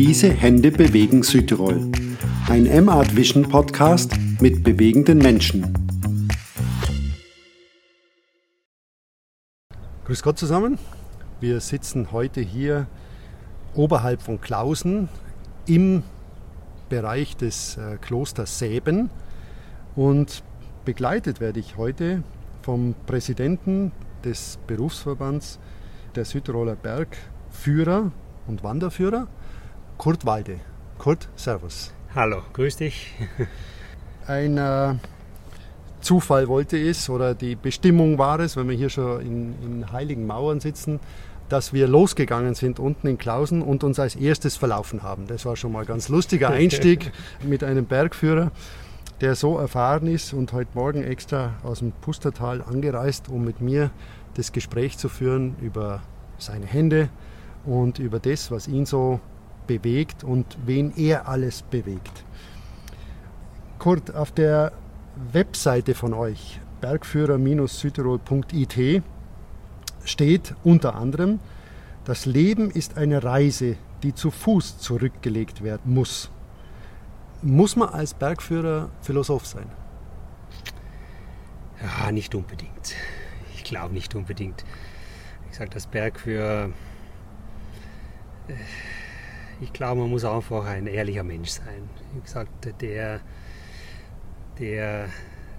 Diese Hände bewegen Südtirol. Ein M-Art Vision Podcast mit bewegenden Menschen. Grüß Gott zusammen. Wir sitzen heute hier oberhalb von Klausen im Bereich des äh, Klosters Säben und begleitet werde ich heute vom Präsidenten des Berufsverbands der Südtiroler Bergführer und Wanderführer, Kurt Walde. Kurt, Servus. Hallo, grüß dich. Ein äh, Zufall wollte es oder die Bestimmung war es, wenn wir hier schon in, in heiligen Mauern sitzen, dass wir losgegangen sind unten in Klausen und uns als erstes verlaufen haben. Das war schon mal ein ganz lustiger Einstieg mit einem Bergführer, der so erfahren ist und heute Morgen extra aus dem Pustertal angereist, um mit mir das Gespräch zu führen über seine Hände und über das, was ihn so bewegt und wen er alles bewegt. Kurt, auf der Webseite von euch, bergführer-südtirol.it, steht unter anderem, das Leben ist eine Reise, die zu Fuß zurückgelegt werden muss. Muss man als Bergführer Philosoph sein? Ja, nicht unbedingt. Ich glaube nicht unbedingt. Ich sage, das Bergführer, äh, ich glaube, man muss einfach ein ehrlicher Mensch sein. Wie gesagt, der, der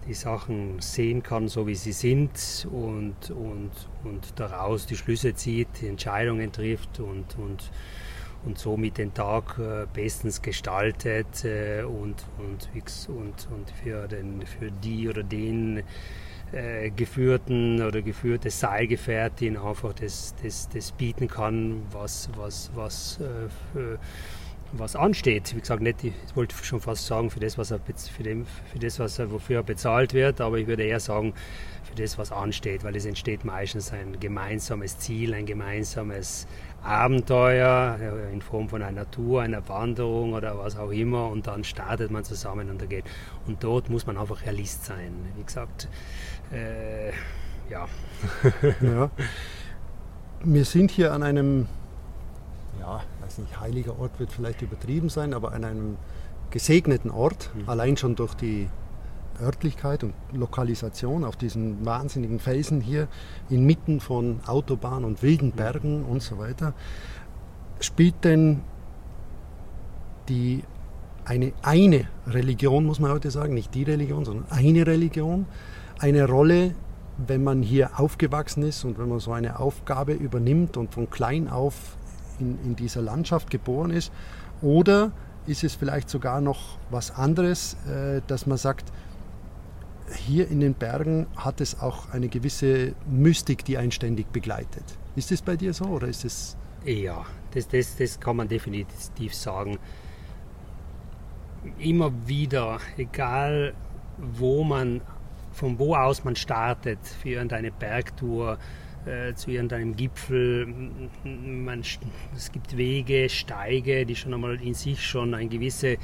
die Sachen sehen kann, so wie sie sind und, und, und daraus die Schlüsse zieht, die Entscheidungen trifft und, und, und somit den Tag äh, bestens gestaltet äh, und, und, und, für, den, für die oder den äh, geführten oder geführte Seilgefährtin einfach das, das, das bieten kann, was, was, was für, was ansteht. Wie gesagt, nicht, ich wollte schon fast sagen, für das, was er, für, dem, für das, was er, wofür er bezahlt wird, aber ich würde eher sagen, für das, was ansteht, weil es entsteht meistens ein gemeinsames Ziel, ein gemeinsames Abenteuer in Form von einer Tour, einer Wanderung oder was auch immer und dann startet man zusammen und da geht. Und dort muss man einfach Realist sein. Wie gesagt, äh, ja. ja. Wir sind hier an einem ja, weiß nicht, heiliger Ort wird vielleicht übertrieben sein, aber an einem gesegneten Ort, mhm. allein schon durch die Örtlichkeit und Lokalisation auf diesen wahnsinnigen Felsen hier inmitten von Autobahn und wilden Bergen und so weiter, spielt denn die eine, eine Religion, muss man heute sagen, nicht die Religion, sondern eine Religion, eine Rolle, wenn man hier aufgewachsen ist und wenn man so eine Aufgabe übernimmt und von klein auf in, in dieser Landschaft geboren ist? Oder ist es vielleicht sogar noch was anderes, äh, dass man sagt, hier in den Bergen hat es auch eine gewisse Mystik, die einen ständig begleitet. Ist es bei dir so oder ist es? Ja, das, das, das kann man definitiv sagen. Immer wieder, egal wo man, von wo aus man startet für irgendeine Bergtour, äh, zu irgendeinem Gipfel. Man, es gibt Wege, Steige, die schon einmal in sich schon ein gewisse,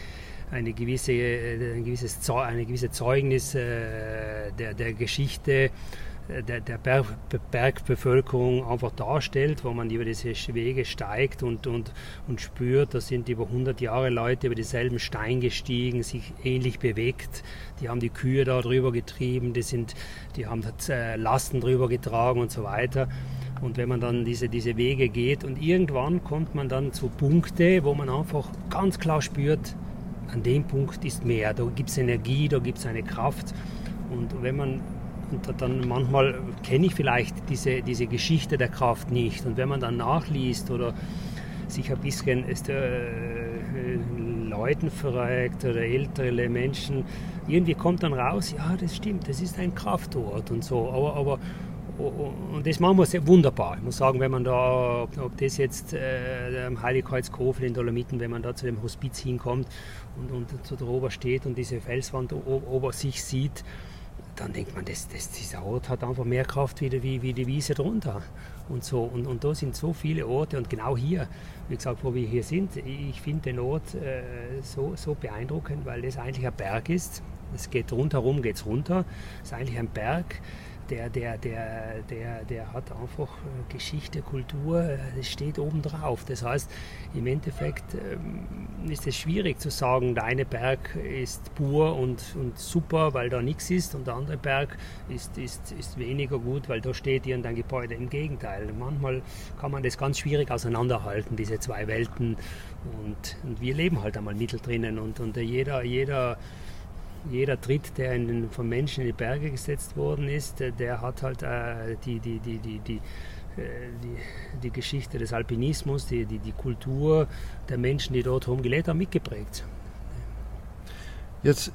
eine gewisse, äh, ein gewisses, eine gewisse Zeugnis äh, der, der Geschichte der, der Berg, Bergbevölkerung einfach darstellt, wo man über diese Wege steigt und, und, und spürt, da sind über 100 Jahre Leute über dieselben Stein gestiegen, sich ähnlich bewegt. Die haben die Kühe da drüber getrieben, die, sind, die haben äh, Lasten drüber getragen und so weiter. Und wenn man dann diese, diese Wege geht und irgendwann kommt man dann zu Punkte, wo man einfach ganz klar spürt, an dem Punkt ist mehr, da gibt es Energie, da gibt es eine Kraft. Und wenn man und dann manchmal kenne ich vielleicht diese, diese Geschichte der Kraft nicht. Und wenn man dann nachliest oder sich ein bisschen ist, äh, Leuten fragt oder ältere Menschen, irgendwie kommt dann raus, ja, das stimmt, das ist ein Kraftort und so. Aber, aber und das machen wir sehr wunderbar. Ich muss sagen, wenn man da, ob das jetzt äh, am Heiligkreuzkofel in Dolomiten, wenn man da zu dem Hospiz hinkommt und, und zu der Ober steht und diese Felswand ober sich sieht, dann denkt man, das, das, dieser Ort hat einfach mehr Kraft wie, wie, wie die Wiese drunter. Und, so. Und, und da sind so viele Orte und genau hier, wie gesagt, wo wir hier sind, ich finde den Ort äh, so, so beeindruckend, weil das eigentlich ein Berg ist. Es geht rundherum, geht es runter. Es ist eigentlich ein Berg, der, der, der, der, der hat einfach äh, Geschichte, Kultur, äh, es steht oben drauf. Das heißt, im Endeffekt ähm, ist es schwierig zu sagen, der eine Berg ist pur und, und super, weil da nichts ist, und der andere Berg ist, ist, ist weniger gut, weil da steht irgendein Gebäude. Im Gegenteil, manchmal kann man das ganz schwierig auseinanderhalten, diese zwei Welten. Und, und wir leben halt einmal mittendrin und, und jeder, jeder jeder Tritt, der in den, von Menschen in die Berge gesetzt worden ist, der, der hat halt äh, die, die, die, die, die, äh, die, die Geschichte des Alpinismus, die, die, die Kultur der Menschen, die dort rumgelebt haben, mitgeprägt. Jetzt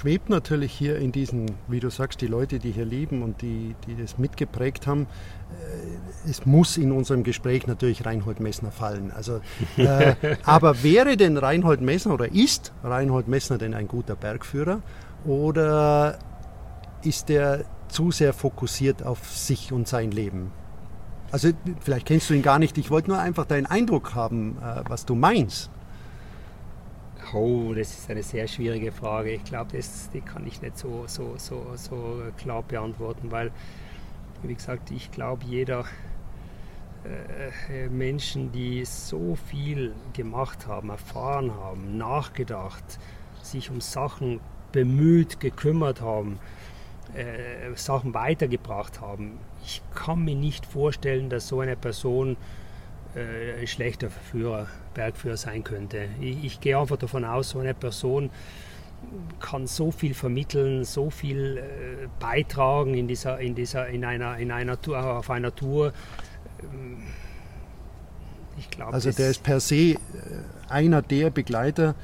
schwebt natürlich hier in diesen, wie du sagst, die Leute, die hier leben und die, die das mitgeprägt haben, äh, es muss in unserem Gespräch natürlich Reinhold Messner fallen. Also, äh, aber wäre denn Reinhold Messner oder ist Reinhold Messner denn ein guter Bergführer oder ist er zu sehr fokussiert auf sich und sein Leben? Also vielleicht kennst du ihn gar nicht. Ich wollte nur einfach deinen Eindruck haben, äh, was du meinst. Oh, das ist eine sehr schwierige Frage. Ich glaube, die kann ich nicht so, so, so, so klar beantworten, weil, wie gesagt, ich glaube, jeder äh, Menschen, die so viel gemacht haben, erfahren haben, nachgedacht, sich um Sachen bemüht, gekümmert haben, äh, Sachen weitergebracht haben. Ich kann mir nicht vorstellen, dass so eine Person äh, ein schlechter Führer, Bergführer sein könnte. Ich, ich, gehe einfach davon aus, so eine Person kann so viel vermitteln, so viel äh, beitragen in dieser, in dieser, in einer, in einer Tour, auf einer Tour. Ähm, ich glaube, also der ist per se äh, einer der Begleiter,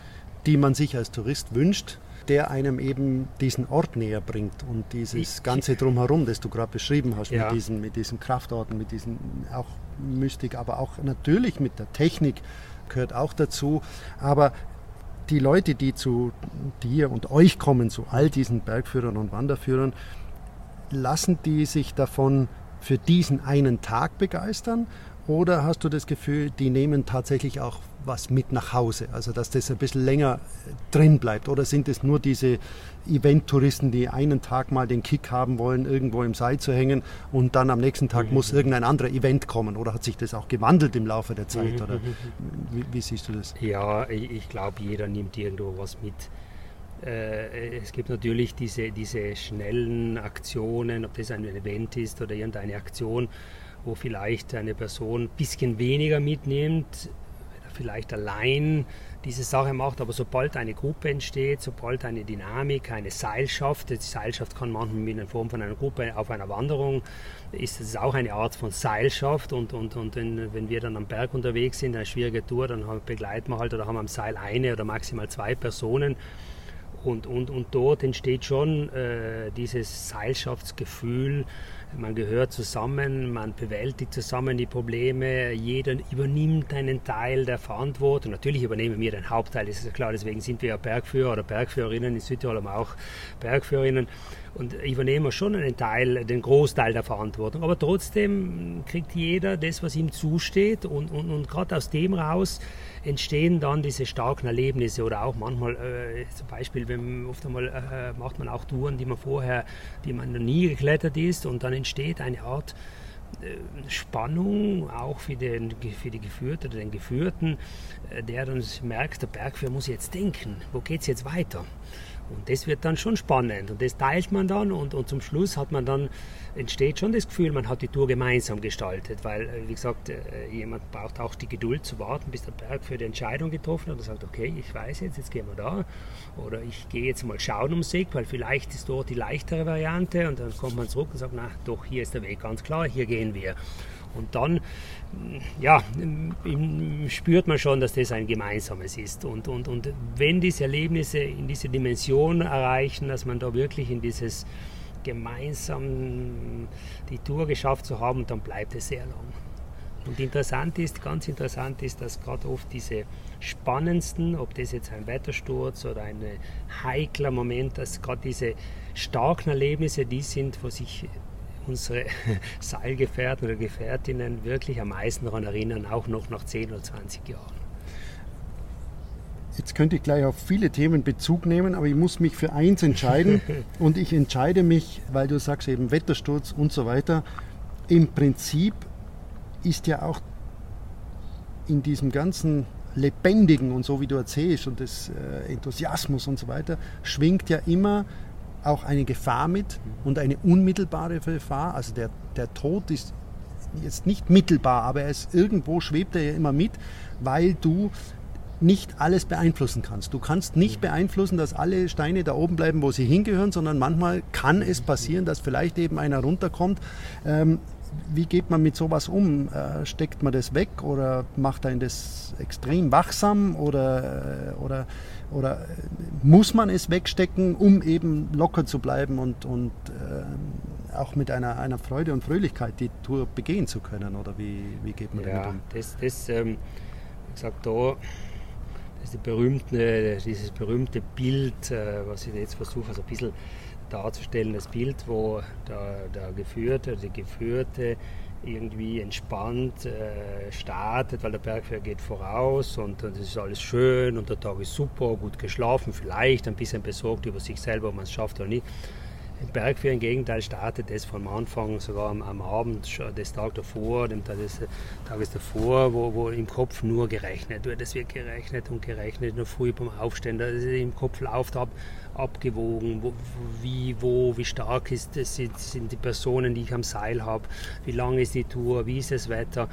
die man sich als Tourist wünscht, der einem eben diesen Ort näher bringt und dieses ganze drumherum, das du gerade beschrieben hast, ja. mit, diesen, mit diesen Kraftorten, mit diesen auch Mystik, aber auch natürlich mit der Technik gehört auch dazu. Aber die Leute, die zu dir und euch kommen, zu all diesen Bergführern und Wanderführern, lassen die sich davon für diesen einen Tag begeistern? Oder hast du das Gefühl, die nehmen tatsächlich auch was mit nach Hause? Also dass das ein bisschen länger drin bleibt? Oder sind es nur diese Event-Touristen, die einen Tag mal den Kick haben wollen, irgendwo im Seil zu hängen und dann am nächsten Tag mhm. muss irgendein anderer Event kommen? Oder hat sich das auch gewandelt im Laufe der Zeit? Mhm. Oder wie, wie, siehst du das? Ja, ich glaube, jeder nimmt irgendwo was mit. Äh, es gibt natürlich diese, diese schnellen Aktionen, ob das ein Event ist oder irgendeine Aktion, wo vielleicht eine Person ein bisschen weniger mitnimmt, vielleicht allein diese Sache macht, aber sobald eine Gruppe entsteht, sobald eine Dynamik, eine Seilschaft, die Seilschaft kann manchmal in Form von einer Gruppe auf einer Wanderung, ist es auch eine Art von Seilschaft. Und, und, und wenn wir dann am Berg unterwegs sind, eine schwierige Tour, dann begleiten wir halt oder haben am Seil eine oder maximal zwei Personen und, und, und dort entsteht schon äh, dieses Seilschaftsgefühl, man gehört zusammen, man bewältigt zusammen die Probleme, jeder übernimmt einen Teil der Verantwortung. Natürlich übernehmen wir den Hauptteil, das ist klar, deswegen sind wir ja Bergführer oder Bergführerinnen, in Südtirol haben wir auch Bergführerinnen. Und übernehmen schon einen Teil, den Großteil der Verantwortung. Aber trotzdem kriegt jeder das, was ihm zusteht. Und, und, und gerade aus dem raus entstehen dann diese starken Erlebnisse oder auch manchmal, äh, zum Beispiel, wenn oft einmal äh, macht man auch Touren, die man vorher, die man noch nie geklettert ist und dann entsteht eine Art äh, Spannung auch für, den, für die Geführte oder den Geführten, äh, der dann merkt, der Bergführer muss jetzt denken, wo geht es jetzt weiter? Und das wird dann schon spannend. Und das teilt man dann und, und zum Schluss hat man dann, entsteht schon das Gefühl, man hat die Tour gemeinsam gestaltet, weil, äh, wie gesagt, äh, jemand braucht auch die Geduld zu warten, bis der Berg für die Entscheidung getroffen hat und sagt, okay, ich weiß jetzt, jetzt gehen wir da. Oder ich gehe jetzt mal schauen ums Eck, weil vielleicht ist dort die leichtere Variante. Und dann kommt man zurück und sagt, na doch, hier ist der Weg ganz klar, hier gehen wir. Und dann ja, spürt man schon, dass das ein gemeinsames ist. Und, und, und wenn diese Erlebnisse in diese Dimension erreichen, dass man da wirklich in dieses gemeinsam die Tour geschafft zu haben, dann bleibt es sehr lang. Und interessant ist, ganz interessant ist, dass gerade oft diese spannendsten, ob das jetzt ein Wettersturz oder ein heikler Moment, dass gerade diese starken Erlebnisse die sind, wo sich unsere Seilgefährten oder Gefährtinnen wirklich am meisten daran erinnern, auch noch nach 10 oder 20 Jahren. Jetzt könnte ich gleich auf viele Themen Bezug nehmen, aber ich muss mich für eins entscheiden und ich entscheide mich, weil du sagst eben Wettersturz und so weiter. Im Prinzip ist ja auch in diesem ganzen Lebendigen und so wie du erzählst und des äh, Enthusiasmus und so weiter, schwingt ja immer auch eine Gefahr mit und eine unmittelbare Gefahr. Also der, der Tod ist jetzt nicht mittelbar, aber er ist irgendwo schwebt er ja immer mit, weil du nicht alles beeinflussen kannst. Du kannst nicht beeinflussen, dass alle Steine da oben bleiben, wo sie hingehören, sondern manchmal kann es passieren, dass vielleicht eben einer runterkommt. Ähm, wie geht man mit sowas um? Äh, steckt man das weg oder macht einen das extrem wachsam oder, äh, oder, oder muss man es wegstecken, um eben locker zu bleiben und, und äh, auch mit einer, einer Freude und Fröhlichkeit die Tour begehen zu können? Oder wie, wie geht man ja, damit um? Das, das ähm, wie gesagt, da das ist die berühmte, dieses berühmte Bild, äh, was ich jetzt versuche, also ein bisschen darzustellen, das Bild, wo der, der Geführte, die Geführte irgendwie entspannt äh, startet, weil der Bergführer geht voraus und, es ist alles schön und der Tag ist super, gut geschlafen, vielleicht ein bisschen besorgt über sich selber, ob man es schafft oder nicht. Im Bergführer im Gegenteil startet es vom Anfang, sogar am, am Abend des Tages davor, dem des Tages davor, wo, wo im Kopf nur gerechnet wird. Es wird gerechnet und gerechnet, nur früh beim Aufstehen, das im Kopf läuft ab, abgewogen, wo, wie, wo, wie stark ist, sind, sind die Personen, die ich am Seil habe, wie lang ist die Tour, wie ist das Wetter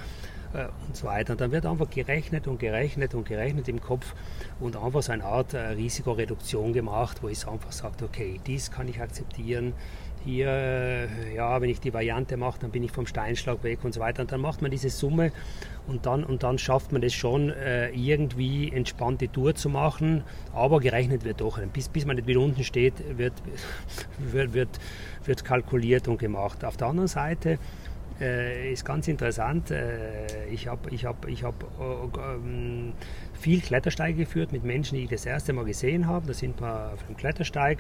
äh, und so weiter. Und dann wird einfach gerechnet und gerechnet und gerechnet im Kopf und einfach so eine Art äh, Risikoreduktion gemacht, wo ich einfach sage, okay, dies kann ich akzeptieren, hier, äh, ja, wenn ich die Variante mache, dann bin ich vom Steinschlag weg und so weiter. Und dann macht man diese Summe und dann, und dann schafft man es schon, äh, irgendwie entspannte Tour zu machen, aber gerechnet wird doch. Bis, bis man nicht wieder unten steht, wird, wird, wird, wird kalkuliert und gemacht. Auf der anderen Seite äh, ist ganz interessant, äh, ich habe ich hab, ich hab, äh, ähm, viel Klettersteige geführt mit Menschen, die ich das erste Mal gesehen habe. Da sind wir auf dem Klettersteig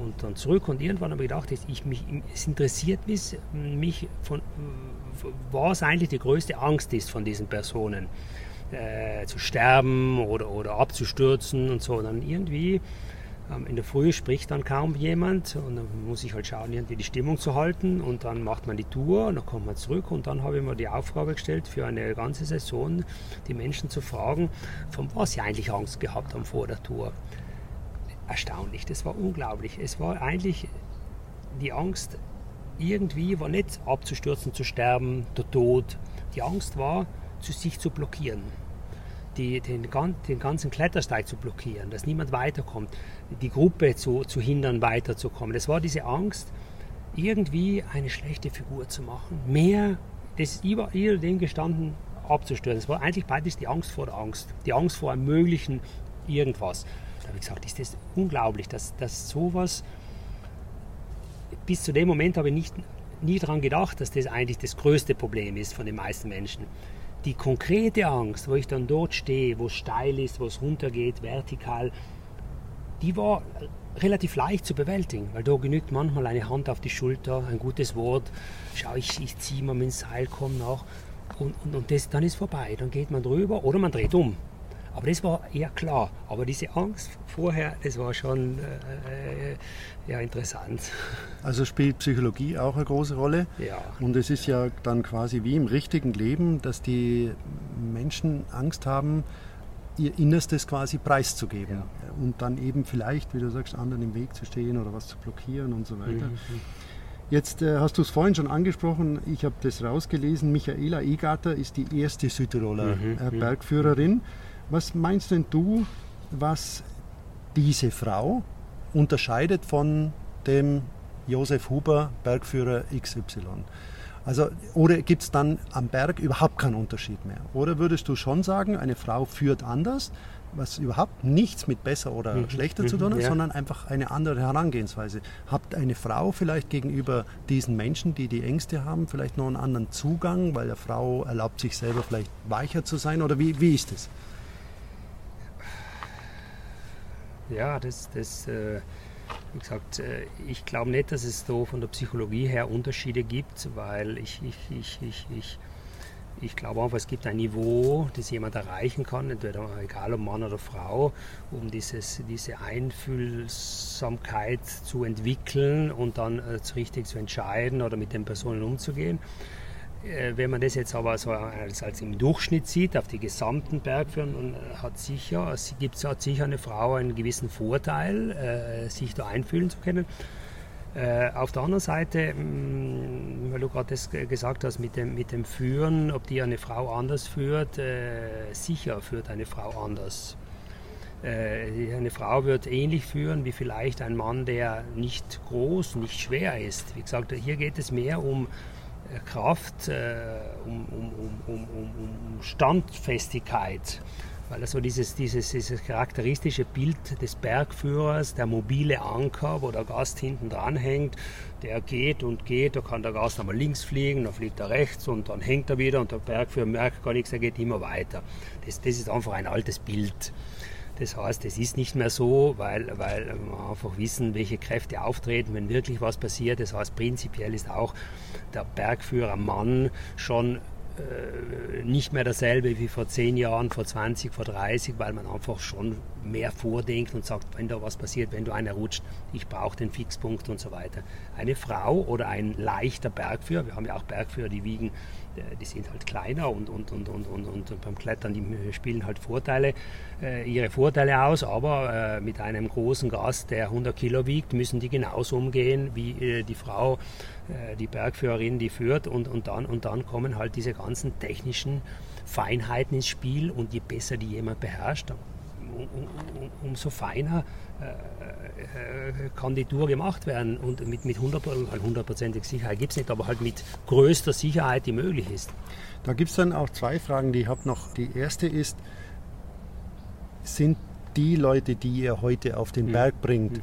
und dann zurück und irgendwann habe ich gedacht, ich mich, es interessiert mich, mich von, was eigentlich die größte Angst ist von diesen Personen. Äh, zu sterben oder, oder abzustürzen und so. Und dann irgendwie in der Früh spricht dann kaum jemand und dann muss ich halt schauen, irgendwie die Stimmung zu halten und dann macht man die Tour und dann kommt man zurück und dann habe ich mir die Aufgabe gestellt, für eine ganze Saison die Menschen zu fragen, von was sie eigentlich Angst gehabt haben vor der Tour erstaunlich, das war unglaublich. Es war eigentlich die Angst, irgendwie war nicht abzustürzen, zu sterben, der Tod. Die Angst war, zu sich zu blockieren. Die, den, den, ganzen Klettersteig zu blockieren, dass niemand weiterkommt, die Gruppe zu, zu hindern, weiterzukommen. Das war diese Angst, irgendwie eine schlechte Figur zu machen. Mehr, das ist über, über dem gestanden, abzustürzen. Es war eigentlich beides die Angst vor der Angst, die Angst vor einem möglichen irgendwas habe ich gesagt, ist das unglaublich, dass, dass sowas, bis zu dem Moment habe ich nicht, nie daran gedacht, dass das eigentlich das größte Problem ist von den meisten Menschen. Die konkrete Angst, wo ich dann dort stehe, wo es steil ist, wo es runtergeht, vertikal, die war relativ leicht zu bewältigen, weil da genügt manchmal eine Hand auf die Schulter, ein gutes Wort, schau, ich, ich ziehe mal mit dem Seil, komm nach. Und, und, und das, dann ist vorbei, dann geht man drüber oder man dreht um. Aber das war eher klar. Aber diese Angst vorher, das war schon äh, ja, interessant. Also spielt Psychologie auch eine große Rolle. Ja. Und es ist ja dann quasi wie im richtigen Leben, dass die Menschen Angst haben, ihr Innerstes quasi preiszugeben. Ja. Und dann eben vielleicht, wie du sagst, anderen im Weg zu stehen oder was zu blockieren und so weiter. Mhm. Jetzt äh, hast du es vorhin schon angesprochen, ich habe das rausgelesen, Michaela Egater ist die erste Südtiroler mhm. äh, Bergführerin. Was meinst denn du, was diese Frau unterscheidet von dem Josef Huber, Bergführer XY? Also, oder gibt es dann am Berg überhaupt keinen Unterschied mehr? Oder würdest du schon sagen, eine Frau führt anders, was überhaupt nichts mit besser oder mhm. schlechter zu tun hat, ja. sondern einfach eine andere Herangehensweise? Habt eine Frau vielleicht gegenüber diesen Menschen, die die Ängste haben, vielleicht noch einen anderen Zugang, weil eine Frau erlaubt sich selber vielleicht weicher zu sein? Oder wie, wie ist es? Ja, das, das äh, wie gesagt, äh, ich glaube nicht, dass es so von der Psychologie her Unterschiede gibt, weil ich, ich, ich, ich, ich ich glaube einfach, es gibt ein Niveau, das jemand erreichen kann, entweder egal ob Mann oder Frau, um dieses, diese Einfühlsamkeit zu entwickeln und dann äh, richtig zu entscheiden oder mit den Personen umzugehen. Äh, wenn man das jetzt aber so als, als im Durchschnitt sieht, auf die gesamten Bergführer, hat sicher, gibt, hat sicher eine Frau einen gewissen Vorteil, äh, sich da einfühlen zu können. Äh, auf der anderen Seite, mh, mm, weil du gerade das gesagt hast mit dem, mit dem Führen, ob die eine Frau anders führt, äh, sicher führt eine Frau anders. Äh, eine Frau wird ähnlich führen wie vielleicht ein Mann, der nicht groß, nicht schwer ist. Wie gesagt, hier geht es mehr um äh, Kraft, äh, um, um, um, um, Standfestigkeit. Weil also dieses, dieses, dieses charakteristische Bild des Bergführers, der mobile Anker, wo der Gast hinten dran hängt, der geht und geht, da kann der Gast einmal links fliegen, dann fliegt er rechts und dann hängt er wieder und der Bergführer merkt gar nichts, er geht immer weiter. Das, das ist einfach ein altes Bild. Das heißt, es ist nicht mehr so, weil, weil wir einfach wissen, welche Kräfte auftreten, wenn wirklich was passiert. Das heißt, prinzipiell ist auch der Bergführer Mann schon nicht mehr dasselbe wie vor 10 Jahren, vor 20, vor 30, weil man einfach schon mehr vordenkt und sagt, wenn da was passiert, wenn du einer rutscht, ich brauche den Fixpunkt und so weiter. Eine Frau oder ein leichter Bergführer, wir haben ja auch Bergführer, die wiegen äh, die sind halt kleiner und, und, und, und, und, und beim Klettern, die spielen halt Vorteile, äh, ihre Vorteile aus, aber äh, mit einem großen Gast, der 100 Kilo wiegt, müssen die genauso umgehen wie äh, die Frau, äh, die Bergführerin, die führt und, und, dann, und dann kommen halt diese ganzen technischen Feinheiten ins Spiel und je besser die jemand beherrscht, um, um, umso feiner äh, kann die Tour gemacht werden und mit, mit 100%iger Sicherheit gibt es nicht, aber halt mit größter Sicherheit, die möglich ist. Da gibt es dann auch zwei Fragen, die ich habe noch. Die erste ist, sind die Leute, die ihr heute auf den mhm. Berg bringt, mhm.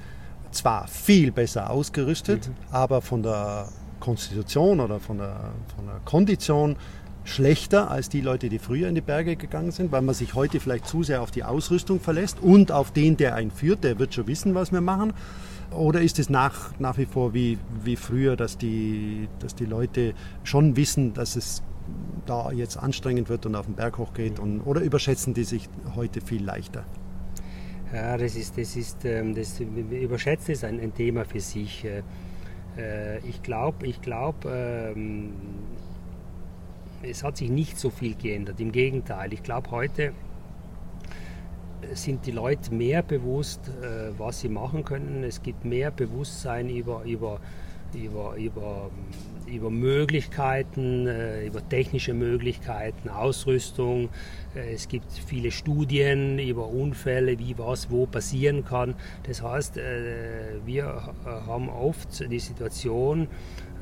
Zwar viel besser ausgerüstet, mhm. aber von der Konstitution oder von der, von der Kondition schlechter als die Leute, die früher in die Berge gegangen sind, weil man sich heute vielleicht zu sehr auf die Ausrüstung verlässt und auf den, der einen führt, der wird schon wissen, was wir machen. Oder ist es nach, nach wie vor wie, wie früher, dass die, dass die Leute schon wissen, dass es da jetzt anstrengend wird und auf den Berg hochgeht? Und, oder überschätzen die sich heute viel leichter? Ja, das ist, das ist, ähm, das überschätzen ist ein, ein Thema für sich. Äh, äh, ich glaube, ich glaube, ähm, es hat sich nicht so viel geändert. Im Gegenteil, ich glaube, heute sind die Leute mehr bewusst, äh, was sie machen können. Es gibt mehr Bewusstsein über, über, über, über, über Möglichkeiten, äh, über technische Möglichkeiten, Ausrüstung. Äh, es gibt viele Studien über Unfälle, wie was wo passieren kann. Das heißt, wir haben oft die Situation,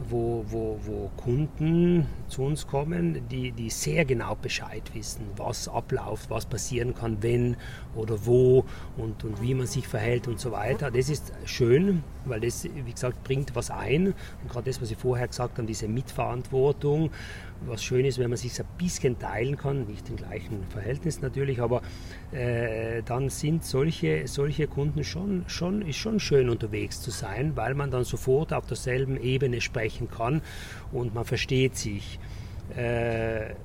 wo, wo, wo Kunden zu uns kommen, die, die sehr genau Bescheid wissen, was abläuft, was passieren kann, wenn oder wo und, und wie man sich verhält und so weiter. Das ist schön, weil das, wie gesagt, bringt was ein. Und gerade das, was Sie vorher gesagt haben, diese Mitverantwortung, was schön ist, wenn man sich ein bisschen teilen kann, nicht im gleichen Verhältnis natürlich, aber äh, dann sind solche, solche Kunden schon, schon, ist schon schön unterwegs zu sein, weil man dann sofort auf derselben Ebene sprechen kann und man versteht sich. Äh,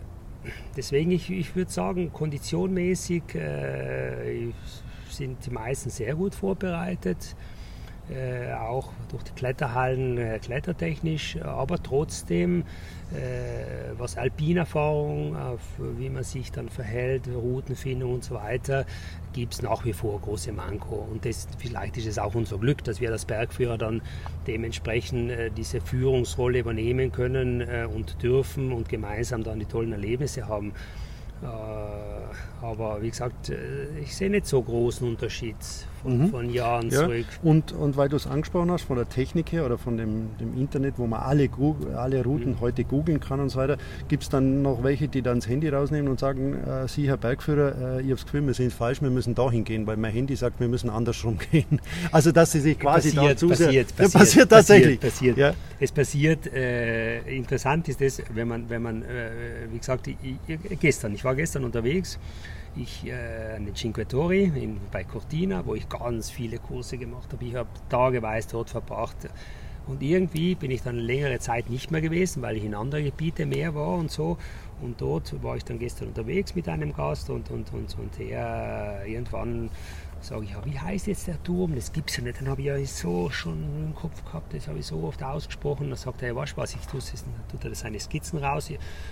deswegen, ich, ich würde sagen, konditionmäßig äh, sind die meisten sehr gut vorbereitet. Äh, auch durch die Kletterhallen äh, klettertechnisch, aber trotzdem was Alpinerfahrung, auf wie man sich dann verhält, Routenfindung und so weiter, gibt es nach wie vor große Manko. Und das, vielleicht ist es auch unser Glück, dass wir als Bergführer dann dementsprechend äh, diese Führungsrolle übernehmen können äh, und dürfen und gemeinsam dann die tollen Erlebnisse haben. Äh, aber wie gesagt, äh, ich sehe nicht so großen Unterschied von, mhm. von Jahren ja. zurück. Und, und weil du es angesprochen hast, von der Technik her oder von dem, dem Internet, wo man alle, alle Routen mhm. heute googeln kann und so weiter, gibt es dann noch welche, die dann das Handy rausnehmen und sagen, äh, Sie, Herr Bergführer, äh, ich habe das Gefühl, wir sind falsch, wir müssen dahin gehen, weil mein Handy sagt, wir müssen andersrum gehen. Also dass sie sich quasi passiert, dazu passiert, passiert, ja, passiert tatsächlich. Passiert, ja. Es passiert, äh, interessant ist es, wenn man, wenn man äh, wie gesagt, ich, ich, gestern, ich war gestern unterwegs, ich äh, an den Cinque Torri in, bei Cortina, wo ich ganz viele Kurse gemacht habe. Ich habe tageweise dort verbracht. Und irgendwie bin ich dann längere Zeit nicht mehr gewesen, weil ich in andere Gebiete mehr war und so. Und dort war ich dann gestern unterwegs mit einem Gast und, und, und, und er irgendwann sage ich, ja, wie heißt jetzt der Turm? Das gibt es ja nicht. Dann habe ich ja so schon im Kopf gehabt, das habe ich so oft ausgesprochen. Dann sagt er, ja, weißt du was, ich tue es, dann tut er seine Skizzen raus,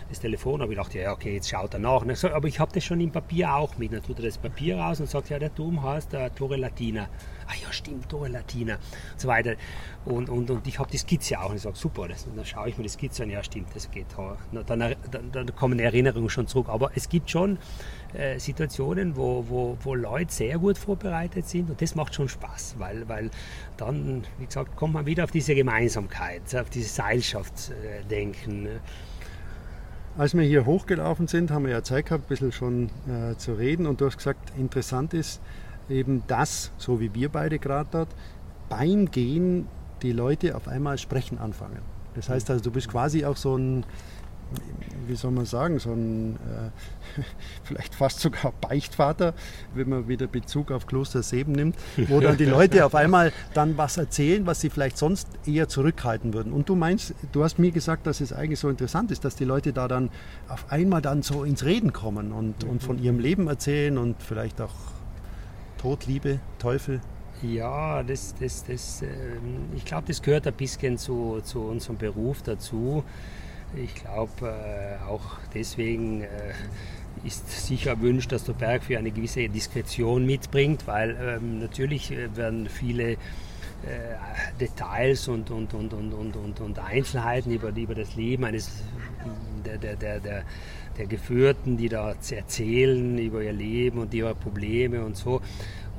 das Telefon. habe ich gedacht, ja, okay, jetzt schaut er nach. So, aber ich habe das schon im Papier auch mit. Dann tut er das Papier raus und sagt, ja, der Turm heißt äh, Torre Latina. Ah ja, stimmt, Torre Latina und so weiter. Und, und, und ich habe die Skizze auch und ich sage, super. Das, und dann schaue ich mir die Skizze an, ja, stimmt, das geht. Dann, dann, dann kommen Erinnerungen schon zurück. Aber es gibt schon äh, Situationen, wo, wo, wo Leute sehr gut vorbereitet sind und das macht schon Spaß, weil, weil dann, wie gesagt, kommt man wieder auf diese Gemeinsamkeit, auf diese Seilschaft äh, denken. Als wir hier hochgelaufen sind, haben wir ja Zeit gehabt, ein bisschen schon äh, zu reden und du hast gesagt, interessant ist eben das, so wie wir beide gerade dort, beim Gehen die Leute auf einmal sprechen anfangen. Das heißt also, du bist quasi auch so ein, wie soll man sagen, so ein äh, vielleicht fast sogar Beichtvater, wenn man wieder Bezug auf Kloster Seben nimmt, wo dann die Leute auf einmal dann was erzählen, was sie vielleicht sonst eher zurückhalten würden. Und du meinst, du hast mir gesagt, dass es eigentlich so interessant ist, dass die Leute da dann auf einmal dann so ins Reden kommen und, und von ihrem Leben erzählen und vielleicht auch Tod, Liebe, Teufel. Ja, das, das, das, ähm, ich glaube, das gehört ein bisschen zu, zu unserem Beruf dazu. Ich glaube äh, auch deswegen äh, ist sicher erwünscht, dass der Berg für eine gewisse Diskretion mitbringt, weil ähm, natürlich äh, werden viele Details und, und, und, und, und, und, und Einzelheiten über, über das Leben eines der, der, der, der, der Geführten, die da erzählen über ihr Leben und ihre Probleme und so.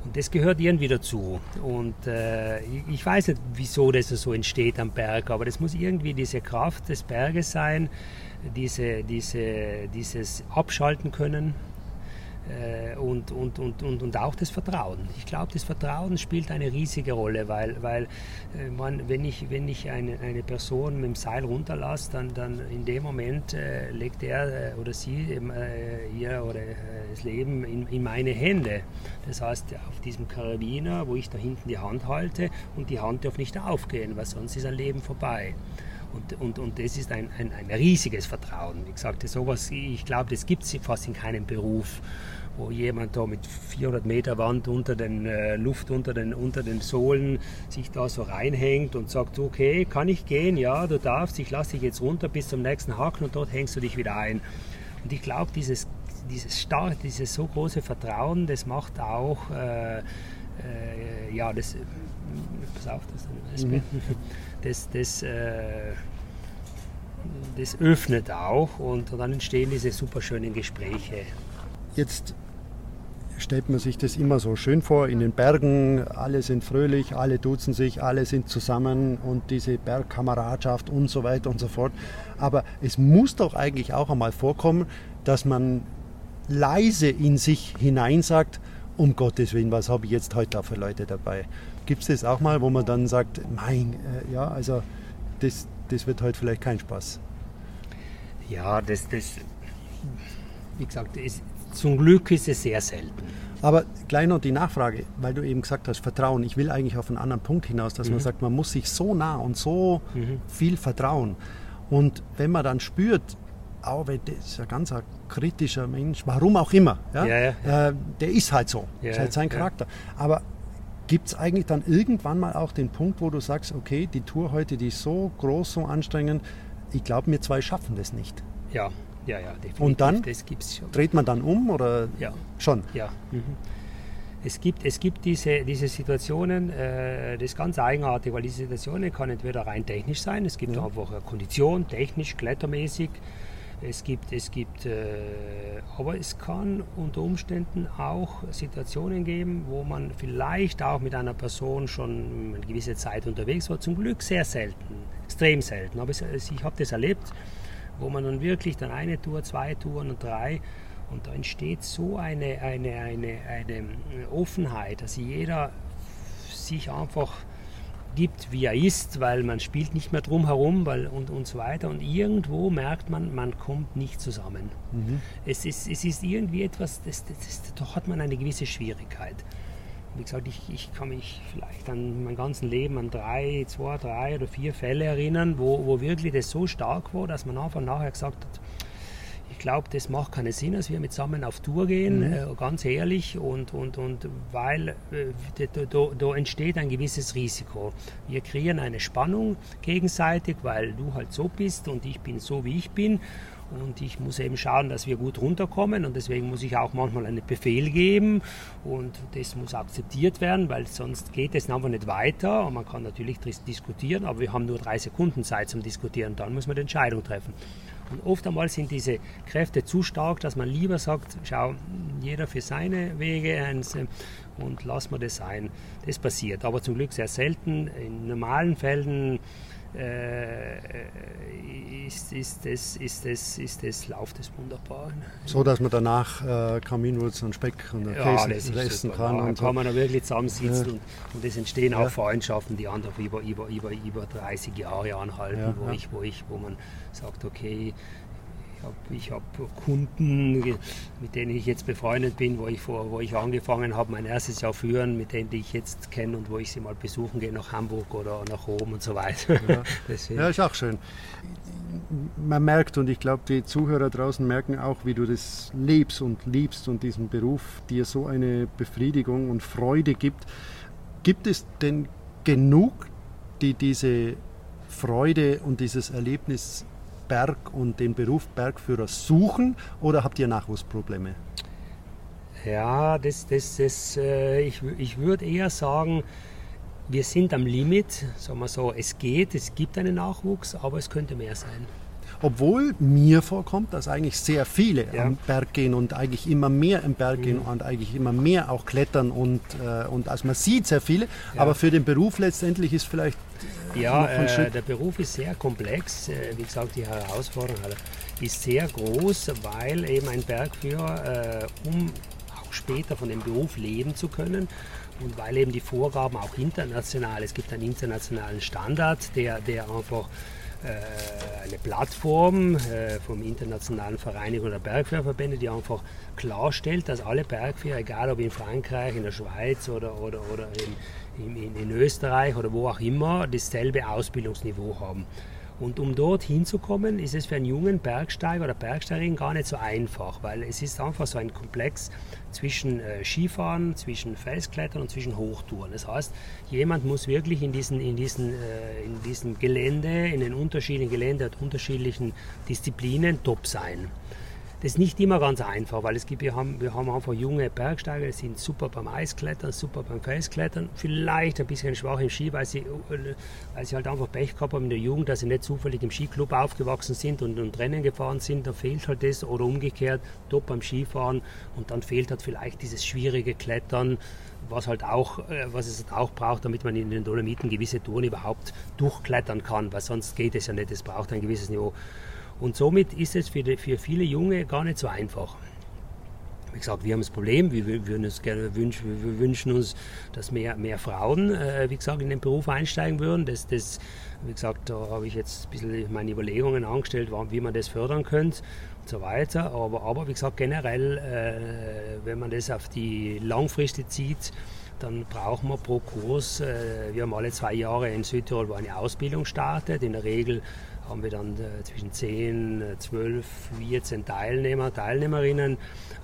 Und das gehört irgendwie dazu. Und äh, ich weiß nicht, wieso das so entsteht am Berg, aber das muss irgendwie diese Kraft des Berges sein, diese, diese, dieses Abschalten können und, und, und, und, und auch das Vertrauen. Ich glaube, das Vertrauen spielt eine riesige Rolle, weil, weil äh, man, wenn ich, wenn ich eine, eine Person mit dem Seil runterlasse, dann, dann in dem Moment äh, legt er äh, oder sie äh, ihr oder äh, das Leben in, in meine Hände. Das heißt, auf diesem Karabiner, wo ich da hinten die Hand halte und die Hand darf nicht aufgehen, weil sonst ist ein Leben vorbei. Und, und, und das ist ein, ein, ein riesiges Vertrauen. Wie gesagt, sowas, ich glaube, das gibt es fast in keinem Beruf wo jemand da mit 400 Meter Wand unter den äh, Luft unter den, unter den Sohlen sich da so reinhängt und sagt, okay, kann ich gehen? Ja, du darfst, ich lasse dich jetzt runter bis zum nächsten Haken und dort hängst du dich wieder ein. Und ich glaube, dieses, dieses stark, dieses so große Vertrauen, das macht auch, äh, äh, ja, das, pass auf, das, mhm. das, das, äh, das öffnet auch und dann entstehen diese super schönen Gespräche. Jetzt stellt man sich das immer so schön vor, in den Bergen, alle sind fröhlich, alle duzen sich, alle sind zusammen und diese Bergkameradschaft und so weiter und so fort. Aber es muss doch eigentlich auch einmal vorkommen, dass man leise in sich hinein sagt, um Gottes Willen, was habe ich jetzt heute da für Leute dabei? Gibt es das auch mal, wo man dann sagt, mein, äh, ja, also das, das wird heute vielleicht kein Spaß? Ja, das, das wie gesagt, es, zum Glück ist es sehr selten. Aber gleich noch die Nachfrage, weil du eben gesagt hast, Vertrauen. Ich will eigentlich auf einen anderen Punkt hinaus, dass mhm. man sagt, man muss sich so nah und so mhm. viel vertrauen. Und wenn man dann spürt, auch wenn das ist ein ganz kritischer Mensch, warum auch immer, ja, ja, ja. Äh, der ist halt so, ja, ist halt sein Charakter. Aber gibt es eigentlich dann irgendwann mal auch den Punkt, wo du sagst, okay, die Tour heute, die ist so groß, so anstrengend, ich glaube, wir zwei schaffen das nicht. Ja, ja, ja, definitiv. Und dann das gibt's schon. dreht man dann um oder ja. schon? Ja. Mhm. Es gibt, es gibt diese, diese Situationen, äh, das ist ganz eigenartig, weil diese Situationen kann entweder rein technisch sein, es gibt ja. einfach eine Kondition, technisch, klettermäßig, es gibt, es gibt äh, aber es kann unter Umständen auch Situationen geben, wo man vielleicht auch mit einer Person schon eine gewisse Zeit unterwegs war, zum Glück sehr selten, extrem selten, aber es, ich habe das erlebt, wo man dann wirklich dann eine Tour, zwei Touren und drei und da entsteht so eine, eine, eine, eine Offenheit, dass jeder sich einfach gibt, wie er ist, weil man spielt nicht mehr drum herum weil, und, und so weiter. Und irgendwo merkt man, man kommt nicht zusammen. Mhm. Es, ist, es ist irgendwie etwas, das, das, das, da hat man eine gewisse Schwierigkeit wie gesagt, ich, ich kann mich vielleicht an mein ganzes Leben an drei, zwei, drei oder vier Fälle erinnern, wo, wo wirklich das so stark war, dass man einfach nachher gesagt hat, ich glaube, das macht keinen Sinn, dass wir mit zusammen auf Tour gehen, mhm. äh, ganz ehrlich, und, und, und weil äh, da, da, entsteht ein gewisses Risiko. Wir kreieren eine Spannung gegenseitig, weil du halt so bist und ich bin so, wie ich bin. Und ich muss eben schauen, dass wir gut runterkommen und deswegen muss ich auch manchmal einen Befehl geben und das muss akzeptiert werden, weil sonst geht es einfach nicht weiter und man kann natürlich diskutieren, aber wir haben nur drei Sekunden Zeit zum Diskutieren, dann muss man die Entscheidung treffen. Und oft einmal sind diese Kräfte zu stark, dass man lieber sagt, schau, jeder für seine Wege und lass mal das sein. Das passiert, aber zum Glück sehr selten. In normalen Fällen äh, ist, ist, das, ist, das, ist das, läuft das wunderbar. So, dass man danach äh, Kaminwurz und Speck und ja, Käse essen kann. Da und kann man da wirklich zusammensitzen ja. und, und es entstehen auch ja. Freundschaften, die einfach über, über, über, über 30 Jahre anhalten, ja, wo, Ich, wo, ich, wo man sagt, okay, ich habe hab Kunden, mit denen ich jetzt befreundet bin, wo ich, vor, wo ich angefangen habe, mein erstes Jahr führen, mit denen die ich jetzt kenne und wo ich sie mal besuchen gehe nach Hamburg oder nach Rom und so weiter. Ja, ja ist auch schön. Man merkt und ich glaube, die Zuhörer draußen merken auch, wie du das lebst und liebst und diesen Beruf dir so eine Befriedigung und Freude gibt. Gibt es denn genug, die diese Freude und dieses Erlebnis Berg und den Beruf Bergführer suchen oder habt ihr Nachwuchsprobleme? Ja, das, das, das, äh, ich, ich würde eher sagen, wir sind am Limit, sagen wir so, es geht, es gibt einen Nachwuchs, aber es könnte mehr sein. Obwohl mir vorkommt, dass eigentlich sehr viele ja. am Berg gehen und eigentlich immer mehr im Berg mhm. gehen und eigentlich immer mehr auch klettern und, äh, und also man sieht sehr viele, ja. aber für den Beruf letztendlich ist vielleicht ja, äh, der Beruf ist sehr komplex. Äh, wie gesagt, die Herausforderung ist sehr groß, weil eben ein Bergführer, äh, um auch später von dem Beruf leben zu können, und weil eben die Vorgaben auch international, es gibt einen internationalen Standard, der, der einfach äh, eine Plattform äh, vom Internationalen Vereinigung der Bergführerverbände, die einfach klarstellt, dass alle Bergführer, egal ob in Frankreich, in der Schweiz oder, oder, oder in, in, in Österreich oder wo auch immer, dasselbe Ausbildungsniveau haben. Und um dort hinzukommen, ist es für einen jungen Bergsteiger oder Bergsteigerin gar nicht so einfach, weil es ist einfach so ein Komplex zwischen äh, Skifahren, zwischen Felsklettern und zwischen Hochtouren. Das heißt, jemand muss wirklich in diesen, in diesen, äh, in diesem Gelände, in den unterschiedlichen Gelände und unterschiedlichen Disziplinen top sein. Das ist nicht immer ganz einfach, weil es gibt, wir haben, wir haben einfach junge Bergsteiger, die sind super beim Eisklettern, super beim Felsklettern, vielleicht ein bisschen schwach im Ski, weil sie, weil sie halt einfach Pech gehabt haben in der Jugend, dass sie nicht zufällig im Skiclub aufgewachsen sind und, und Rennen gefahren sind, da fehlt halt das oder umgekehrt, top beim Skifahren und dann fehlt halt vielleicht dieses schwierige Klettern, was halt auch, äh, was es halt auch braucht, damit man in den Dolomiten gewisse Touren überhaupt durchklettern kann, weil sonst geht es ja nicht, es braucht ein gewisses Niveau. Und somit ist es für, die, für viele Junge gar nicht so einfach. Wie gesagt, wir haben das Problem, wir, würden uns gerne wünschen, wir wünschen uns, dass mehr, mehr Frauen, äh, wie gesagt, in den Beruf einsteigen würden. Das, das, wie gesagt, da habe ich jetzt ein bisschen meine Überlegungen angestellt, wie man das fördern könnte und so weiter. Aber, aber wie gesagt, generell, äh, wenn man das auf die Langfriste zieht, dann brauchen wir pro Kurs, äh, wir haben alle zwei Jahre in Südtirol, wo eine Ausbildung startet. In der Regel haben wir dann äh, zwischen 10, 12, 14 Teilnehmer, Teilnehmerinnen,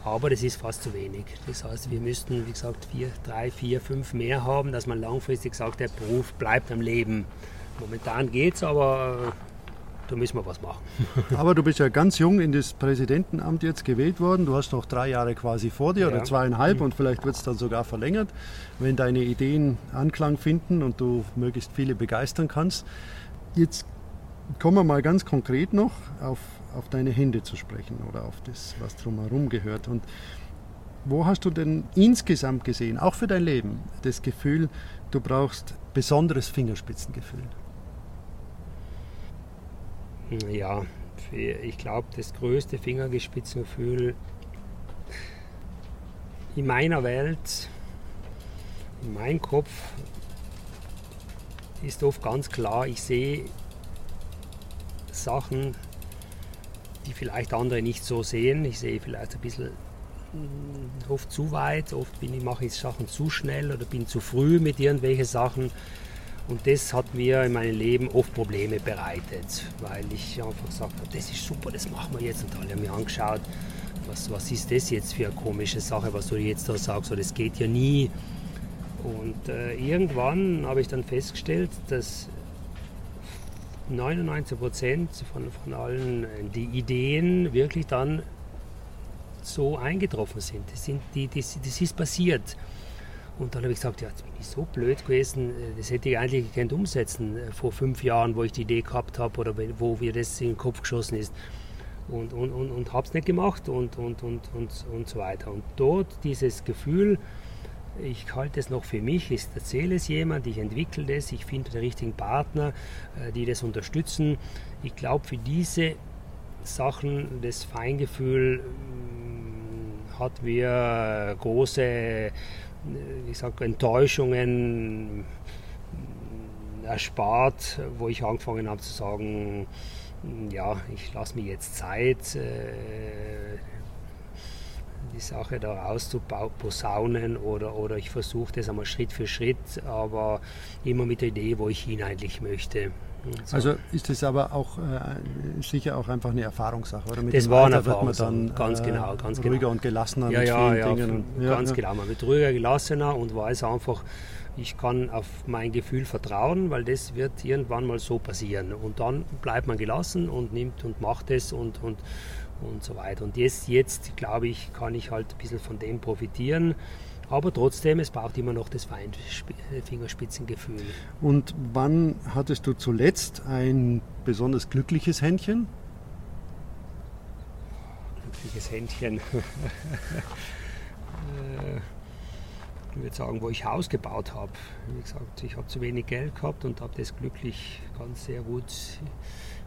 aber das ist fast zu wenig. Das heißt, wir müssten, wie gesagt, vier, drei, vier, fünf mehr haben, dass man langfristig sagt, der Beruf bleibt am Leben. Momentan geht es, aber äh, da müssen wir was machen. Aber du bist ja ganz jung in das Präsidentenamt jetzt gewählt worden. Du hast noch drei Jahre quasi vor dir ja. oder zweieinhalb und vielleicht wird es dann sogar verlängert, wenn deine Ideen Anklang finden und du möglichst viele begeistern kannst. Jetzt kommen wir mal ganz konkret noch auf, auf deine Hände zu sprechen oder auf das, was drumherum gehört. Und wo hast du denn insgesamt gesehen, auch für dein Leben, das Gefühl, du brauchst besonderes Fingerspitzengefühl? Ja, ich glaube, das größte Fingerspitzengefühl in meiner Welt, in meinem Kopf, ist oft ganz klar, ich sehe Sachen, die vielleicht andere nicht so sehen. Ich sehe vielleicht ein bisschen mm, oft zu weit, oft bin ich, mache ich Sachen zu schnell oder bin zu früh mit irgendwelchen Sachen. Und das hat mir in meinem Leben oft Probleme bereitet, weil ich einfach gesagt habe, das ist super, das machen wir jetzt. Und alle haben mich angeschaut, was, was ist das jetzt für eine komische Sache, was du jetzt da sagst, das geht ja nie. Und äh, irgendwann habe ich dann festgestellt, dass 99 Prozent von, von allen äh, die Ideen wirklich dann so eingetroffen sind. Das, sind die, das, das ist passiert. Und dann habe ich gesagt, ja, jetzt bin ich so blöd gewesen, äh, das hätte ich eigentlich gekannt umsetzen äh, vor fünf Jahren, wo ich die Idee gehabt habe oder wo mir das in den Kopf geschossen ist. Und, und, und, und habe es nicht gemacht und, und, und, und, und so weiter. Und dort dieses Gefühl, ich halte es noch für mich, ich erzähle es jemand, ich entwickle das, ich finde den richtigen Partner, äh, die das unterstützen. Ich glaube, für diese Sachen, das Feingefühl mm, hat mir große äh, ich sag, Enttäuschungen mm, erspart, wo ich angefangen habe zu sagen, mm, ja, ich lasse mir jetzt Zeit, äh, die Sache da rauszuposaunen oder, oder ich versuche das einmal Schritt für Schritt, aber immer mit der Idee, wo ich hin eigentlich möchte. So. Also ist das aber auch äh, sicher auch einfach eine Erfahrungssache, oder? Mit das war eine Erfahrungssache, dann, ganz äh, genau, ganz ruhiger genau. und gelassener ja, mit ja, vielen ja, Dingen. Ja, ganz ja. genau, man wird ruhiger, gelassener und weiß einfach, ich kann auf mein Gefühl vertrauen, weil das wird irgendwann mal so passieren. Und dann bleibt man gelassen und nimmt und macht es und, und, und so weiter. Und jetzt, jetzt glaube ich, kann ich halt ein bisschen von dem profitieren. Aber trotzdem, es braucht immer noch das Fingerspitzengefühl. Und wann hattest du zuletzt ein besonders glückliches Händchen? Glückliches Händchen. Äh, ich würde sagen, wo ich Haus gebaut habe. Wie gesagt, ich habe zu wenig Geld gehabt und habe das glücklich ganz sehr gut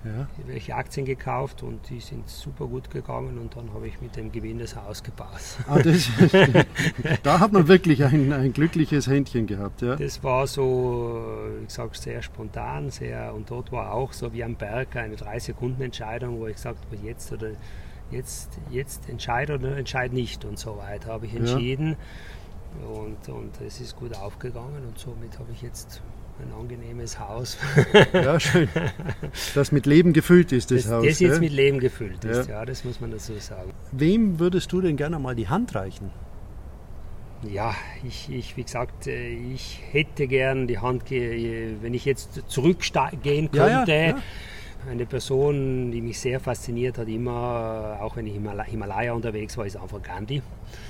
ja. welche Aktien gekauft und die sind super gut gegangen und dann habe ich mit dem Gewinn das Haus gebaut. Ah, das, da hat man wirklich ein, ein glückliches Händchen gehabt. Ja? Das war so, ich sage sehr spontan, sehr und dort war auch so wie am Berg eine 3-Sekunden-Entscheidung, wo ich gesagt habe, jetzt oder jetzt, jetzt entscheide oder entscheide nicht und so weiter. Habe ich entschieden ja. und, und es ist gut aufgegangen und somit habe ich jetzt ein angenehmes Haus. ja, schön. Das mit Leben gefüllt ist, das, das Haus. Das jetzt ja? mit Leben gefüllt ist, ja. ja, das muss man dazu sagen. Wem würdest du denn gerne mal die Hand reichen? Ja, ich, ich, wie gesagt, äh, ich hätte gern die Hand, wenn ich jetzt zurückgehen könnte. Ja, eine Person, die mich sehr fasziniert hat, immer, auch wenn ich im Himalaya unterwegs war, ist einfach Gandhi.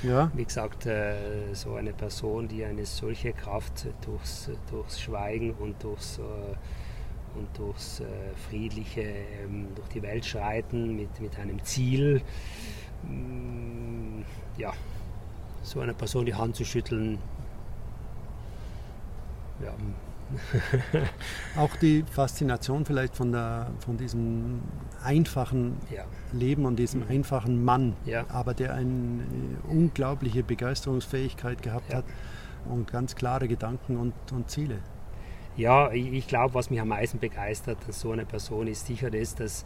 Ja. Wie gesagt, äh, so eine Person, die eine solche Kraft durchs, durchs Schweigen und durchs, äh, und durchs äh, friedliche, ähm, durch die Welt schreiten mit, mit einem Ziel. Mm, ja, so einer Person die Hand zu schütteln, ja, auch die Faszination vielleicht von, der, von diesem einfachen ja. Leben und diesem mhm. einfachen Mann, ja. aber der eine unglaubliche Begeisterungsfähigkeit gehabt ja. hat und ganz klare Gedanken und, und Ziele. Ja, ich, ich glaube, was mich am meisten begeistert an so einer Person ist sicher das, dass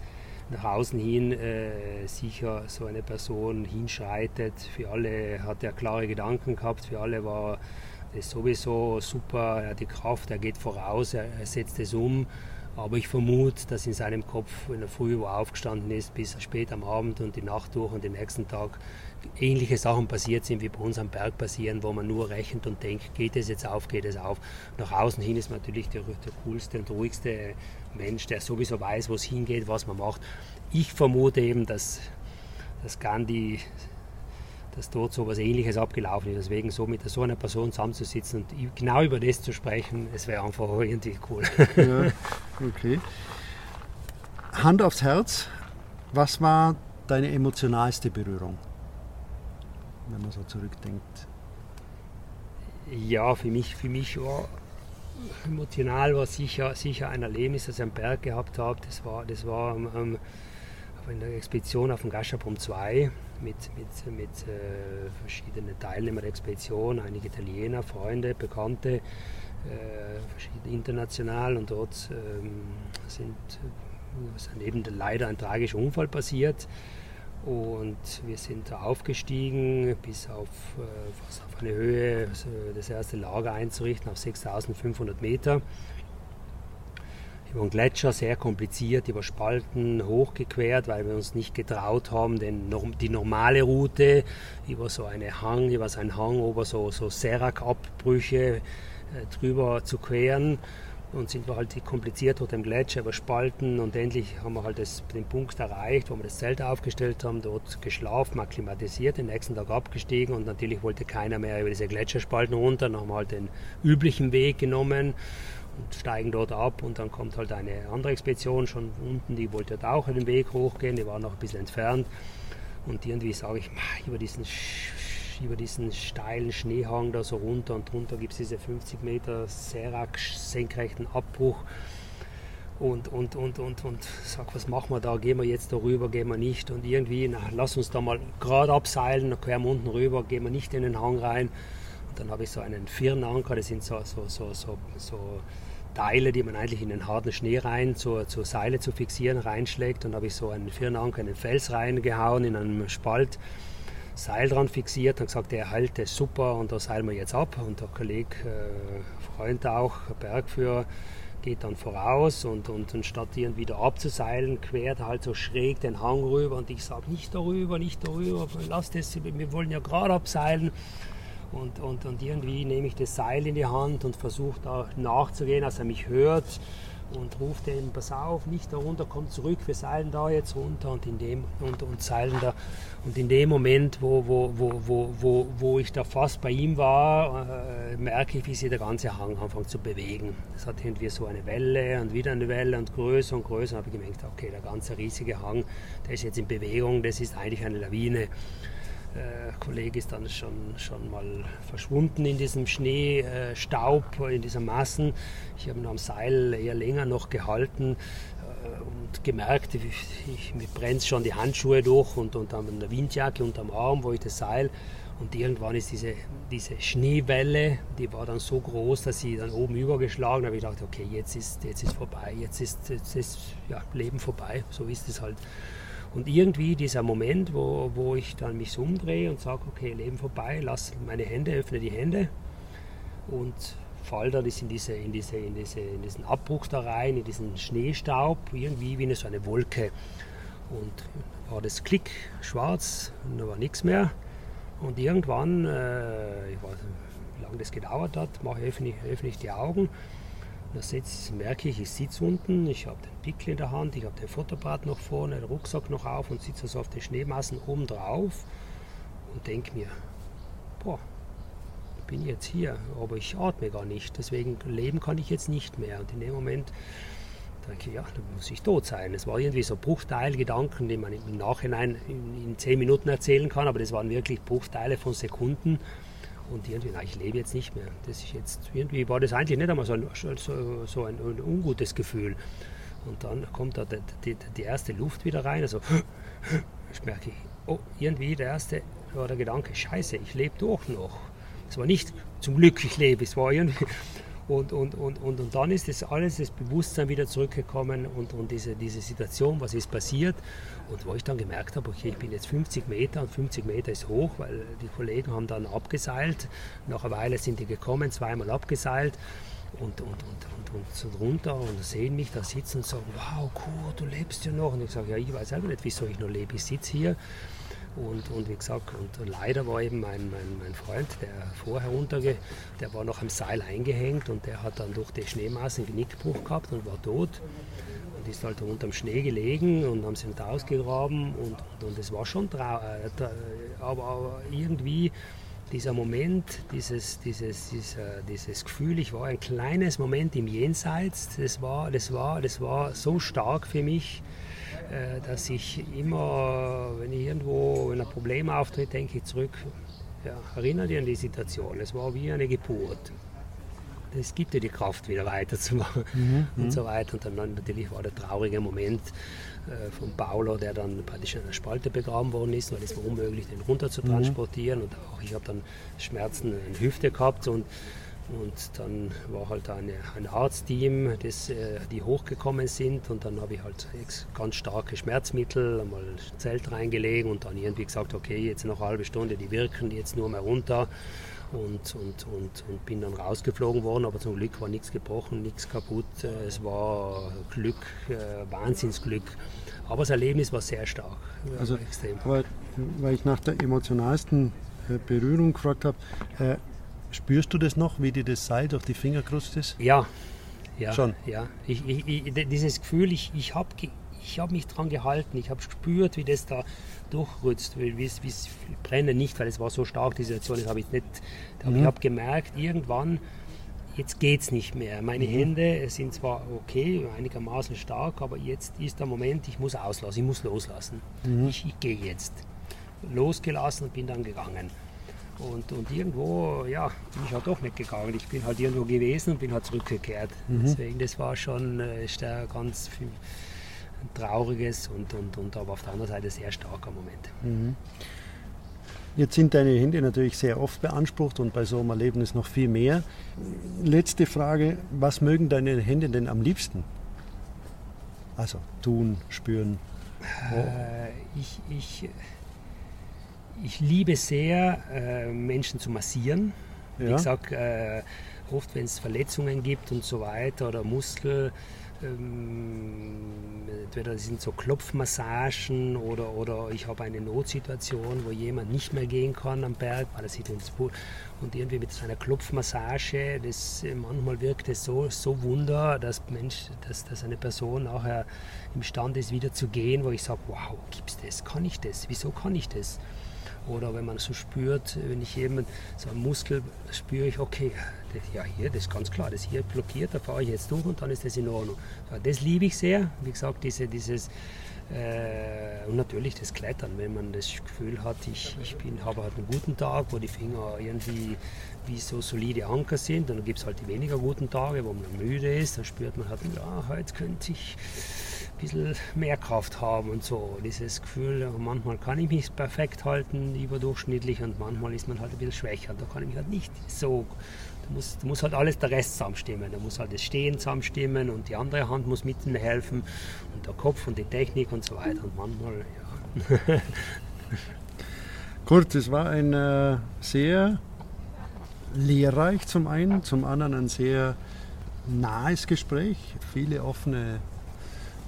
nach außen hin äh, sicher so eine Person hinschreitet. Für alle hat er klare Gedanken gehabt, für alle war ist sowieso super, er hat die Kraft, er geht voraus, er, er setzt es um. Aber ich vermute, dass in seinem Kopf, wenn er früh wo aufgestanden ist, bis spät am Abend und die Nacht durch und den nächsten Tag ähnliche Sachen passiert sind, wie bei uns am Berg passieren, wo man nur rechnet und denkt, geht es jetzt auf, geht es auf. Nach außen hin ist man natürlich der, der coolste und ruhigste Mensch, der sowieso weiß, wo es hingeht, was man macht. Ich vermute eben, dass, dass Gandhi dass dort so etwas Ähnliches abgelaufen ist. Deswegen so mit so einer Person zusammenzusitzen und genau über das zu sprechen, es wäre einfach irgendwie cool. Ja, okay. Hand aufs Herz, was war deine emotionalste Berührung, wenn man so zurückdenkt? Ja, für mich, für mich war emotional war sicher, sicher ein Erlebnis, das ich am Berg gehabt habe. Das war, das war ähm, in der Expedition auf dem Gashapum 2 mit, mit, mit äh, verschiedenen Teilnehmern der Expedition, einige Italiener, Freunde, Bekannte, äh, international und dort ähm, sind, ist eben leider ein tragischer Unfall passiert und wir sind aufgestiegen bis auf, äh, auf eine Höhe, das erste Lager einzurichten auf 6500 Meter über den Gletscher, sehr kompliziert, über Spalten hochgequert, weil wir uns nicht getraut haben, den, die normale Route über so eine Hang, über so einen Hang, über so, so Serak-Abbrüche äh, drüber zu queren. Und sind wir halt kompliziert durch den Gletscher über Spalten und endlich haben wir halt das, den Punkt erreicht, wo wir das Zelt aufgestellt haben, dort geschlafen, akklimatisiert, den nächsten Tag abgestiegen und natürlich wollte keiner mehr über diese Gletscherspalten runter. Dann haben wir halt den üblichen Weg genommen und steigen dort ab und dann kommt halt eine andere Expedition schon unten, die wollte dort auch den Weg hochgehen, die war noch ein bisschen entfernt und irgendwie sage ich, über diesen, über diesen steilen Schneehang da so runter und drunter gibt es diese 50 Meter Serak senkrechten Abbruch und, und, und, und, und sag, was machen wir da? Gehen wir jetzt darüber, gehen wir nicht? Und irgendwie, na, lass uns da mal gerade abseilen, dann queren wir unten rüber, gehen wir nicht in den Hang rein. Und dann habe ich so einen Firnanker, das sind so, so, so, so, so Teile, die man eigentlich in den harten Schnee rein zur, zur Seile zu fixieren reinschlägt. Und habe ich so einen Firnanker in den Fels reingehauen, in einem Spalt. Seil dran fixiert und gesagt, der hält das super und da seilen wir jetzt ab. Und der Kollege, äh, Freund auch, Bergführer, geht dann voraus und, und anstatt ihn wieder abzuseilen, quert er halt so schräg den Hang rüber und ich sage, nicht darüber, nicht darüber, lass das, wir wollen ja gerade abseilen. Und, und, und irgendwie nehme ich das Seil in die Hand und versuche da nachzugehen, dass er mich hört und ruft ihm, pass auf, nicht da runter, komm zurück, wir seilen da jetzt runter und in dem, und, und seilen da. Und in dem Moment, wo, wo, wo, wo, wo, wo ich da fast bei ihm war, äh, merke ich, wie sich der ganze Hang anfängt zu bewegen. Es hat irgendwie so eine Welle und wieder eine Welle und größer und größer. Und habe ich gemerkt, okay, der ganze riesige Hang, der ist jetzt in Bewegung, das ist eigentlich eine Lawine. Der Kollege ist dann schon, schon mal verschwunden in diesem Schneestaub, äh, in dieser Massen. Ich habe ihn am Seil eher länger noch gehalten äh, und gemerkt, ich, ich, mir brennt schon die Handschuhe durch und, und dann eine Windjacke unterm Arm, wo ich das Seil und irgendwann ist diese, diese Schneewelle, die war dann so groß, dass sie dann oben übergeschlagen habe. Ich dachte, okay, jetzt ist, jetzt ist vorbei, jetzt ist, jetzt ist ja, Leben vorbei, so ist es halt. Und irgendwie dieser Moment, wo, wo ich dann mich so umdrehe und sage, okay, Leben vorbei, lass meine Hände, öffne die Hände und fall dann in, diese, in, diese, in, diese, in diesen Abbruch da rein, in diesen Schneestaub, irgendwie wie eine, so eine Wolke. Und war das Klick schwarz und da war nichts mehr. Und irgendwann, äh, ich weiß nicht, wie lange das gedauert hat, mache, öffne, öffne ich die Augen da sitz, merke ich, ich sitze unten, ich habe den Pickel in der Hand, ich habe den Fotoapparat noch vorne, den Rucksack noch auf und sitze so auf den Schneemassen oben drauf und denke mir, boah, ich bin jetzt hier, aber ich atme gar nicht, deswegen leben kann ich jetzt nicht mehr. Und in dem Moment denke ich, ja, dann muss ich tot sein. Es war irgendwie so Bruchteilgedanken, die man im Nachhinein in, in zehn Minuten erzählen kann, aber das waren wirklich Bruchteile von Sekunden. Und irgendwie, na, ich lebe jetzt nicht mehr. Das ist jetzt, irgendwie war das eigentlich nicht einmal so ein, so, so ein, ein ungutes Gefühl. Und dann kommt da die, die, die, erste Luft wieder rein. Also ich merke oh, irgendwie der erste war der Gedanke, scheiße, ich lebe doch noch. Es war nicht zum Glück, ich lebe, es war irgendwie, und, und, und, und, und dann ist das alles, das Bewusstsein wieder zurückgekommen und, und diese, diese Situation, was ist passiert. Und wo ich dann gemerkt habe, okay, ich bin jetzt 50 Meter und 50 Meter ist hoch, weil die Kollegen haben dann abgeseilt. Nach einer Weile sind die gekommen, zweimal abgeseilt und, und, und, und, und runter und sehen mich da sitzen und sagen, wow, cool, du lebst ja noch. Und ich sage, ja, ich weiß selber nicht, wieso ich noch lebe. Ich sitze hier und, und wie gesagt, und leider war eben mein, mein, mein Freund, der vorher runterge, der war noch am Seil eingehängt und der hat dann durch die Schneemasse einen Genickbruch gehabt und war tot. Und ist halt unterm Schnee gelegen und haben sie ihn ausgegraben und, und, es war schon traurig. Äh, aber, aber irgendwie dieser Moment, dieses, dieses, dieser, dieses Gefühl, ich war ein kleines Moment im Jenseits, das war, das war, das war so stark für mich, dass ich immer, wenn ich irgendwo wenn ein Problem auftritt, denke ich zurück, ja, erinnere dich an die Situation. Es war wie eine Geburt. Es gibt dir die Kraft, wieder weiterzumachen mhm, und mhm. so weiter. Und dann natürlich war der traurige Moment äh, von Paulo, der dann praktisch in einer Spalte begraben worden ist, weil es war unmöglich, den runter zu transportieren. Mhm. Und auch ich habe dann Schmerzen in der Hüfte gehabt und und dann war halt eine, ein Arztteam, das, äh, die hochgekommen sind. Und dann habe ich halt ganz starke Schmerzmittel, einmal Zelt reingelegt und dann irgendwie gesagt, okay, jetzt noch eine halbe Stunde, die wirken jetzt nur mehr runter. und, und, und, und bin dann rausgeflogen worden, aber zum Glück war nichts gebrochen, nichts kaputt. Äh, es war Glück, äh, Wahnsinnsglück. Aber das Erlebnis war sehr stark. Also, extrem. Aber, weil ich nach der emotionalsten äh, Berührung gefragt habe, äh, spürst du das noch, wie dir das Seil durch die Finger ist? Ja, ja. Schon? Ja. Ich, ich, ich, dieses Gefühl, ich, ich habe ich hab mich dran gehalten, ich habe gespürt, wie das da durchrutscht, wie es brennen nicht, weil es war so stark, die Situation, das habe ich nicht, aber mhm. ich habe gemerkt, irgendwann, jetzt geht es nicht mehr. Meine mhm. Hände sind zwar okay, einigermaßen stark, aber jetzt ist der Moment, ich muss auslassen, ich muss loslassen. Mhm. Ich, ich gehe jetzt. Losgelassen und bin dann gegangen. Und, und irgendwo, ja, bin ich halt doch nicht gegangen. Ich bin halt irgendwo gewesen und bin halt zurückgekehrt. Mhm. Deswegen, das war schon äh, ganz viel, ein trauriges und, und, und aber auf der anderen Seite sehr starker Moment. Mhm. Jetzt sind deine Hände natürlich sehr oft beansprucht und bei so einem Erlebnis noch viel mehr. Letzte Frage, was mögen deine Hände denn am liebsten? Also tun, spüren. Oh. Äh, ich, ich, ich liebe sehr, äh, Menschen zu massieren. Ja. Wie gesagt, äh, oft wenn es Verletzungen gibt und so weiter oder Muskel, ähm, entweder sind so Klopfmassagen oder, oder ich habe eine Notsituation, wo jemand nicht mehr gehen kann am Berg, weil er sieht ins Boot und irgendwie mit so einer Klopfmassage, das manchmal wirkt es so, so Wunder, dass Mensch, dass, dass eine Person nachher imstande ist, wieder zu gehen, wo ich sage, wow, gibt's das? Kann ich das? Wieso kann ich das? Oder wenn man so spürt, wenn ich jemand so einen Muskel spüre ich, okay, das, ja hier, das ist ganz klar, das hier blockiert, da fahre ich jetzt durch und dann ist das in Ordnung. Ja, das liebe ich sehr, wie gesagt, diese, dieses äh, und natürlich das Klettern, wenn man das Gefühl hat, ich, ich bin, habe halt einen guten Tag, wo die Finger irgendwie wie so solide Anker sind, und dann gibt es halt die weniger guten Tage, wo man müde ist, dann spürt man halt, ja, heute könnte ich bisschen mehr Kraft haben und so. Dieses Gefühl, manchmal kann ich mich perfekt halten, überdurchschnittlich und manchmal ist man halt ein bisschen schwächer. Da kann ich mich halt nicht so. Da muss, da muss halt alles der Rest zusammenstimmen. Da muss halt das Stehen zusammenstimmen und die andere Hand muss mithelfen und der Kopf und die Technik und so weiter. Und manchmal, ja. Kurt, es war ein äh, sehr lehrreich zum einen, zum anderen ein sehr nahes Gespräch, viele offene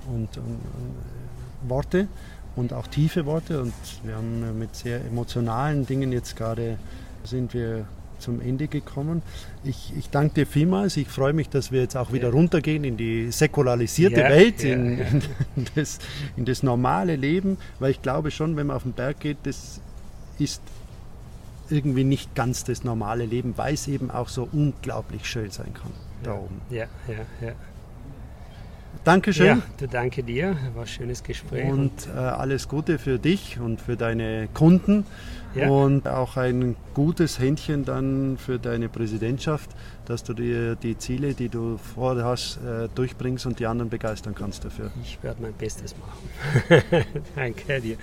und, und, und Worte und auch tiefe Worte. Und wir haben mit sehr emotionalen Dingen jetzt gerade sind wir zum Ende gekommen. Ich, ich danke dir vielmals. Ich freue mich, dass wir jetzt auch wieder ja. runtergehen in die säkularisierte ja, Welt, ja, in, in, das, in das normale Leben, weil ich glaube schon, wenn man auf den Berg geht, das ist irgendwie nicht ganz das normale Leben, weil es eben auch so unglaublich schön sein kann da oben. Ja, ja, ja. Dankeschön. Ja, du danke dir. War ein schönes Gespräch. Und äh, alles Gute für dich und für deine Kunden. Ja. Und auch ein gutes Händchen dann für deine Präsidentschaft, dass du dir die Ziele, die du vorhast, äh, durchbringst und die anderen begeistern kannst dafür. Ich werde mein Bestes machen. danke dir.